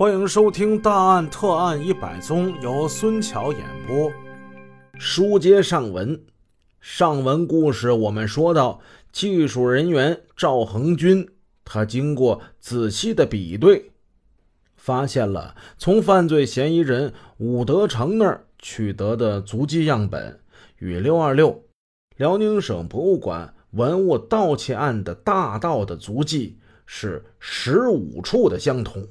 欢迎收听《大案特案一百宗》，由孙桥演播。书接上文，上文故事我们说到，技术人员赵恒军，他经过仔细的比对，发现了从犯罪嫌疑人武德成那儿取得的足迹样本，与六二六辽宁省博物馆文物盗窃案的大盗的足迹是十五处的相同。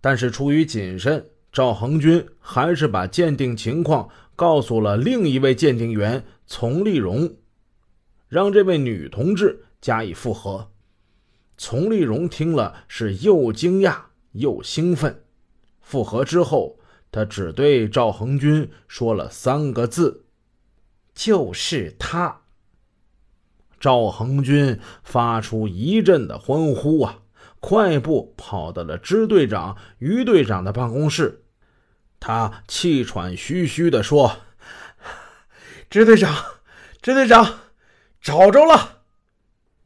但是出于谨慎，赵恒军还是把鉴定情况告诉了另一位鉴定员丛丽荣，让这位女同志加以复核。丛丽荣听了是又惊讶又兴奋。复核之后，他只对赵恒军说了三个字：“就是他。”赵恒军发出一阵的欢呼啊！快步跑到了支队长于队长的办公室，他气喘吁吁地说：“ 支队长，支队长，找着了！”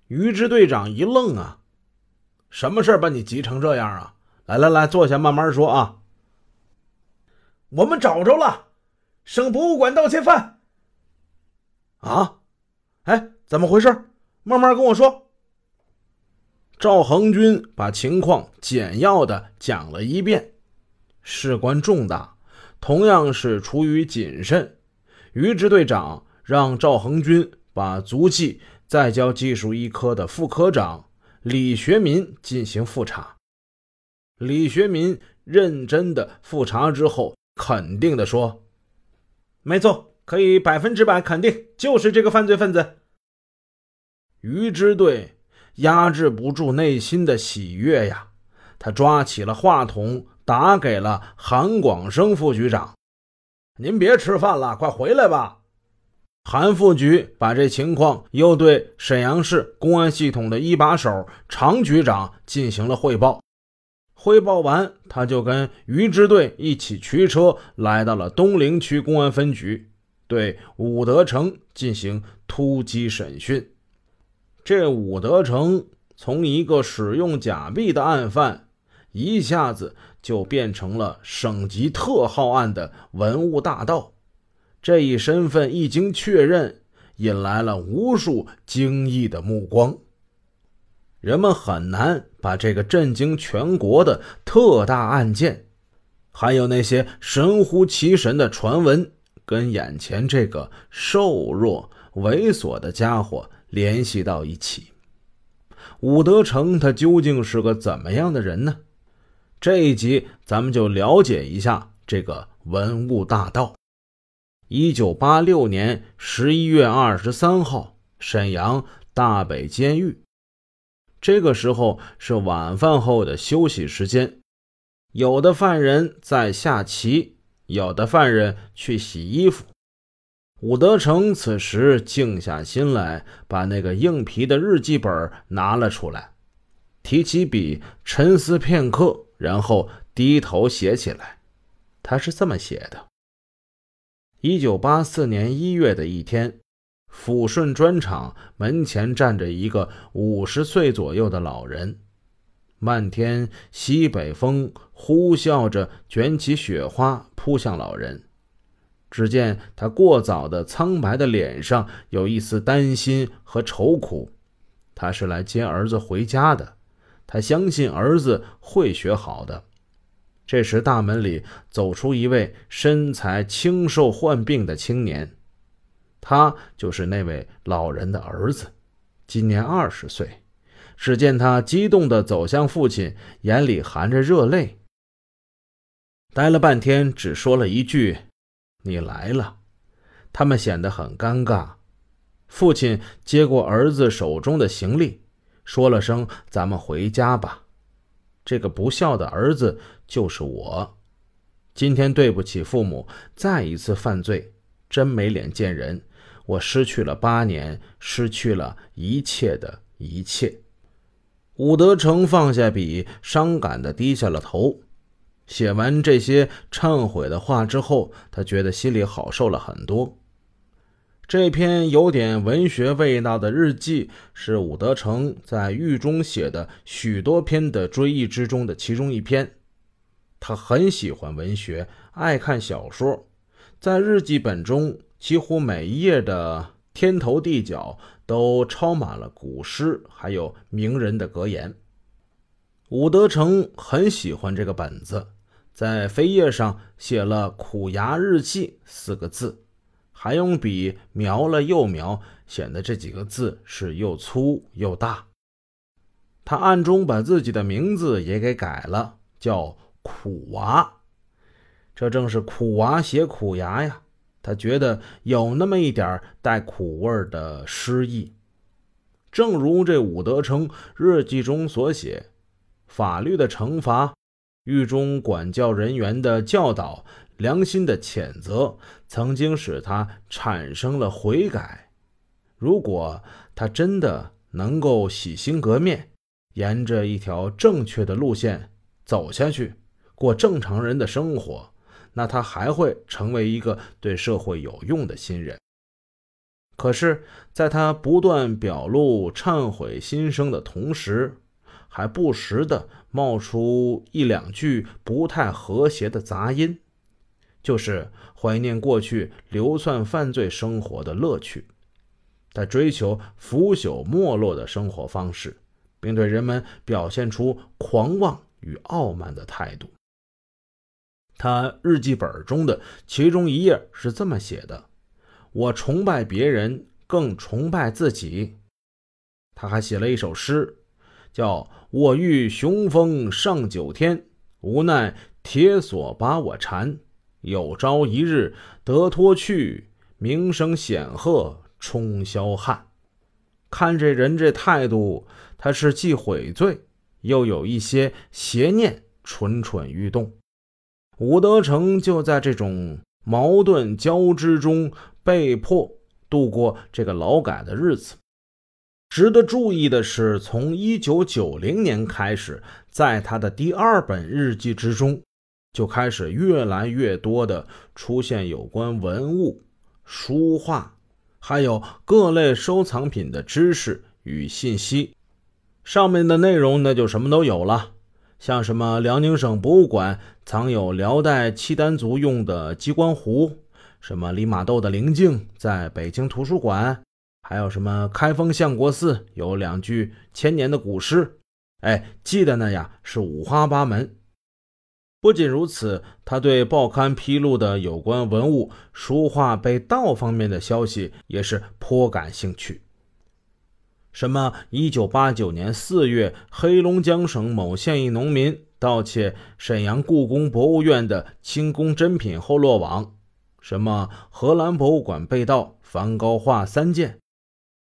于支队长一愣啊：“什么事把你急成这样啊？来来来，坐下，慢慢说啊。”我们找着了，省博物馆盗窃犯。啊？哎，怎么回事？慢慢跟我说。赵恒军把情况简要的讲了一遍，事关重大，同样是出于谨慎，于支队长让赵恒军把足迹再交技术一科的副科长李学民进行复查。李学民认真的复查之后，肯定的说：“没错，可以百分之百肯定，就是这个犯罪分子。”于支队。压制不住内心的喜悦呀！他抓起了话筒，打给了韩广生副局长：“您别吃饭了，快回来吧。”韩副局把这情况又对沈阳市公安系统的一把手常局长进行了汇报。汇报完，他就跟于支队一起驱车来到了东陵区公安分局，对武德成进行突击审讯。这武德成从一个使用假币的案犯，一下子就变成了省级特号案的文物大盗。这一身份一经确认，引来了无数惊异的目光。人们很难把这个震惊全国的特大案件，还有那些神乎其神的传闻，跟眼前这个瘦弱猥琐的家伙。联系到一起，武德成他究竟是个怎么样的人呢？这一集咱们就了解一下这个文物大盗。一九八六年十一月二十三号，沈阳大北监狱，这个时候是晚饭后的休息时间，有的犯人在下棋，有的犯人去洗衣服。武德成此时静下心来，把那个硬皮的日记本拿了出来，提起笔沉思片刻，然后低头写起来。他是这么写的：一九八四年一月的一天，抚顺砖厂门前站着一个五十岁左右的老人，漫天西北风呼啸着卷起雪花扑向老人。只见他过早的苍白的脸上有一丝担心和愁苦，他是来接儿子回家的，他相信儿子会学好的。这时，大门里走出一位身材清瘦、患病的青年，他就是那位老人的儿子，今年二十岁。只见他激动地走向父亲，眼里含着热泪，待了半天，只说了一句。你来了，他们显得很尴尬。父亲接过儿子手中的行李，说了声：“咱们回家吧。”这个不孝的儿子就是我。今天对不起父母，再一次犯罪，真没脸见人。我失去了八年，失去了一切的一切。武德成放下笔，伤感的低下了头。写完这些忏悔的话之后，他觉得心里好受了很多。这篇有点文学味道的日记是武德成在狱中写的许多篇的追忆之中的其中一篇。他很喜欢文学，爱看小说，在日记本中几乎每一页的天头地角都抄满了古诗，还有名人的格言。武德成很喜欢这个本子，在扉页上写了“苦牙日记”四个字，还用笔描了又描，显得这几个字是又粗又大。他暗中把自己的名字也给改了，叫。苦娃，这正是苦娃写苦牙呀。他觉得有那么一点带苦味的诗意。正如这武德成日记中所写，法律的惩罚、狱中管教人员的教导、良心的谴责，曾经使他产生了悔改。如果他真的能够洗心革面，沿着一条正确的路线走下去。过正常人的生活，那他还会成为一个对社会有用的新人。可是，在他不断表露忏悔心声的同时，还不时的冒出一两句不太和谐的杂音，就是怀念过去流窜犯罪生活的乐趣。他追求腐朽没落的生活方式，并对人们表现出狂妄与傲慢的态度。他日记本中的其中一页是这么写的：“我崇拜别人，更崇拜自己。”他还写了一首诗，叫“我欲雄风上九天，无奈铁锁把我缠。有朝一日得脱去，名声显赫冲霄汉。”看这人这态度，他是既悔罪，又有一些邪念蠢蠢欲动。武德成就在这种矛盾交织中被迫度过这个劳改的日子。值得注意的是，从1990年开始，在他的第二本日记之中，就开始越来越多的出现有关文物、书画，还有各类收藏品的知识与信息。上面的内容那就什么都有了。像什么辽宁省博物馆藏有辽代契丹族用的鸡冠壶，什么李玛窦的灵镜在北京图书馆，还有什么开封相国寺有两句千年的古诗，哎，记得那呀是五花八门。不仅如此，他对报刊披露的有关文物、书画被盗方面的消息也是颇感兴趣。什么？一九八九年四月，黑龙江省某县一农民盗窃沈阳故宫博物院的清宫珍品后落网。什么？荷兰博物馆被盗梵高画三件。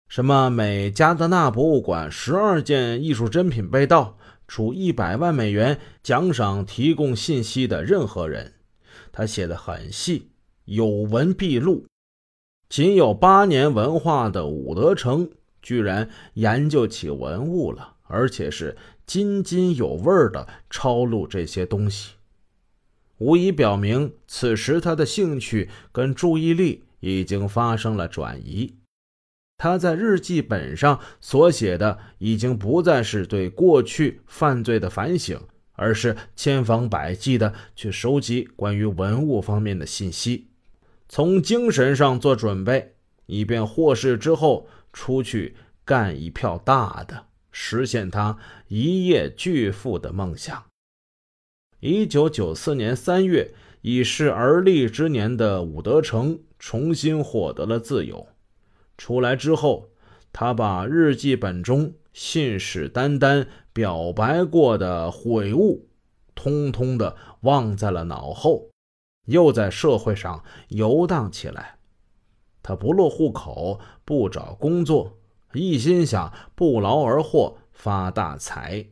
什么？美加德纳博物馆十二件艺术珍品被盗，处一百万美元奖赏提供信息的任何人。他写的很细，有文必录。仅有八年文化的伍德成。居然研究起文物了，而且是津津有味的抄录这些东西，无疑表明此时他的兴趣跟注意力已经发生了转移。他在日记本上所写的已经不再是对过去犯罪的反省，而是千方百计的去收集关于文物方面的信息，从精神上做准备，以便获释之后。出去干一票大的，实现他一夜巨富的梦想。一九九四年三月，已是而立之年的武德成重新获得了自由。出来之后，他把日记本中信誓旦旦表白过的悔悟，通通的忘在了脑后，又在社会上游荡起来。他不落户口，不找工作，一心想不劳而获发大财。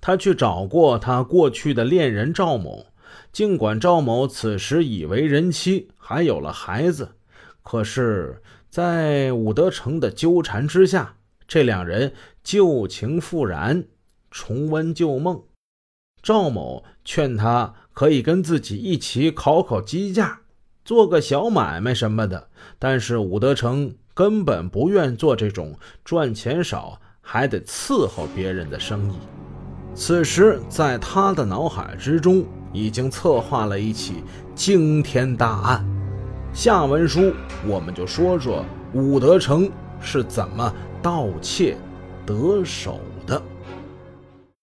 他去找过他过去的恋人赵某，尽管赵某此时已为人妻，还有了孩子，可是，在武德成的纠缠之下，这两人旧情复燃，重温旧梦。赵某劝他可以跟自己一起考考鸡架。做个小买卖什么的，但是武德成根本不愿做这种赚钱少还得伺候别人的生意。此时，在他的脑海之中，已经策划了一起惊天大案。下文书我们就说说武德成是怎么盗窃得手。